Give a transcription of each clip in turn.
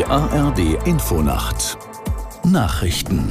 Die ARD Infonacht Nachrichten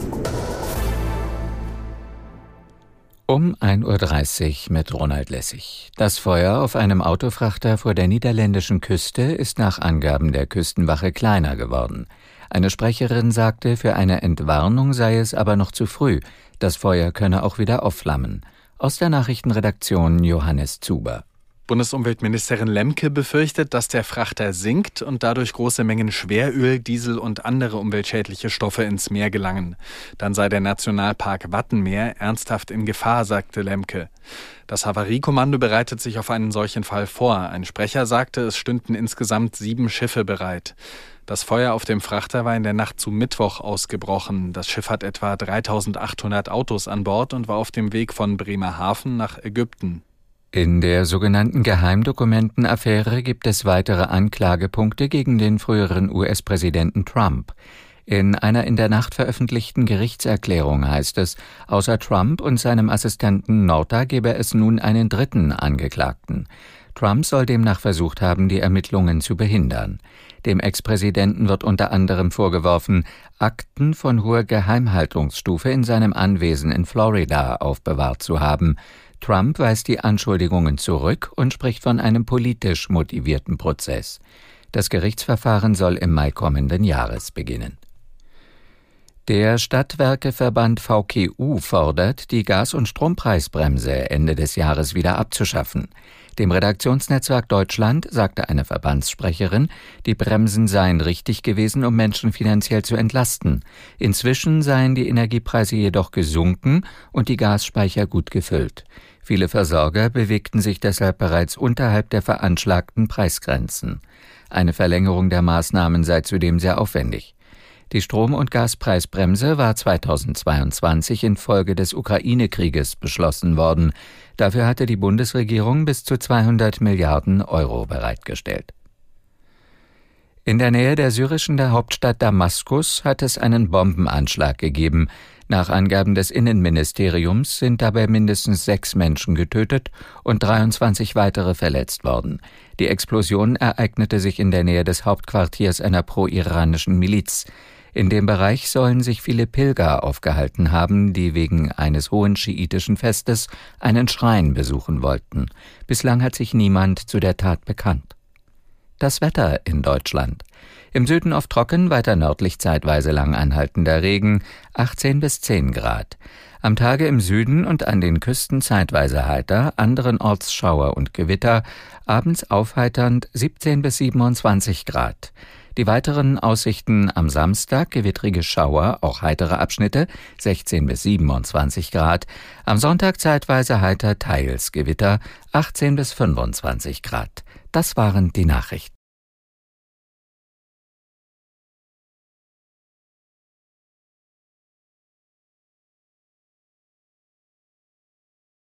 um 1.30 Uhr mit Ronald Lessig. Das Feuer auf einem Autofrachter vor der niederländischen Küste ist nach Angaben der Küstenwache kleiner geworden. Eine Sprecherin sagte, für eine Entwarnung sei es aber noch zu früh. Das Feuer könne auch wieder aufflammen. Aus der Nachrichtenredaktion Johannes Zuber. Bundesumweltministerin Lemke befürchtet, dass der Frachter sinkt und dadurch große Mengen Schweröl, Diesel und andere umweltschädliche Stoffe ins Meer gelangen. Dann sei der Nationalpark Wattenmeer ernsthaft in Gefahr, sagte Lemke. Das Havariekommando bereitet sich auf einen solchen Fall vor. Ein Sprecher sagte, es stünden insgesamt sieben Schiffe bereit. Das Feuer auf dem Frachter war in der Nacht zu Mittwoch ausgebrochen. Das Schiff hat etwa 3800 Autos an Bord und war auf dem Weg von Bremerhaven nach Ägypten. In der sogenannten Geheimdokumentenaffäre gibt es weitere Anklagepunkte gegen den früheren US-Präsidenten Trump. In einer in der Nacht veröffentlichten Gerichtserklärung heißt es, außer Trump und seinem Assistenten Norta gebe es nun einen dritten Angeklagten. Trump soll demnach versucht haben, die Ermittlungen zu behindern. Dem Ex-Präsidenten wird unter anderem vorgeworfen, Akten von hoher Geheimhaltungsstufe in seinem Anwesen in Florida aufbewahrt zu haben. Trump weist die Anschuldigungen zurück und spricht von einem politisch motivierten Prozess. Das Gerichtsverfahren soll im Mai kommenden Jahres beginnen. Der Stadtwerkeverband VKU fordert, die Gas- und Strompreisbremse Ende des Jahres wieder abzuschaffen. Dem Redaktionsnetzwerk Deutschland sagte eine Verbandssprecherin, die Bremsen seien richtig gewesen, um Menschen finanziell zu entlasten. Inzwischen seien die Energiepreise jedoch gesunken und die Gasspeicher gut gefüllt. Viele Versorger bewegten sich deshalb bereits unterhalb der veranschlagten Preisgrenzen. Eine Verlängerung der Maßnahmen sei zudem sehr aufwendig. Die Strom- und Gaspreisbremse war 2022 infolge des Ukraine-Krieges beschlossen worden. Dafür hatte die Bundesregierung bis zu 200 Milliarden Euro bereitgestellt. In der Nähe der syrischen der Hauptstadt Damaskus hat es einen Bombenanschlag gegeben. Nach Angaben des Innenministeriums sind dabei mindestens sechs Menschen getötet und 23 weitere verletzt worden. Die Explosion ereignete sich in der Nähe des Hauptquartiers einer pro-iranischen Miliz. In dem Bereich sollen sich viele Pilger aufgehalten haben, die wegen eines hohen schiitischen Festes einen Schrein besuchen wollten. Bislang hat sich niemand zu der Tat bekannt. Das Wetter in Deutschland. Im Süden oft trocken, weiter nördlich zeitweise lang anhaltender Regen, 18 bis 10 Grad. Am Tage im Süden und an den Küsten zeitweise heiter, anderenorts Schauer und Gewitter, abends aufheiternd 17 bis 27 Grad. Die weiteren Aussichten am Samstag gewittrige Schauer, auch heitere Abschnitte 16 bis 27 Grad. Am Sonntag zeitweise heiter, teils Gewitter 18 bis 25 Grad. Das waren die Nachrichten.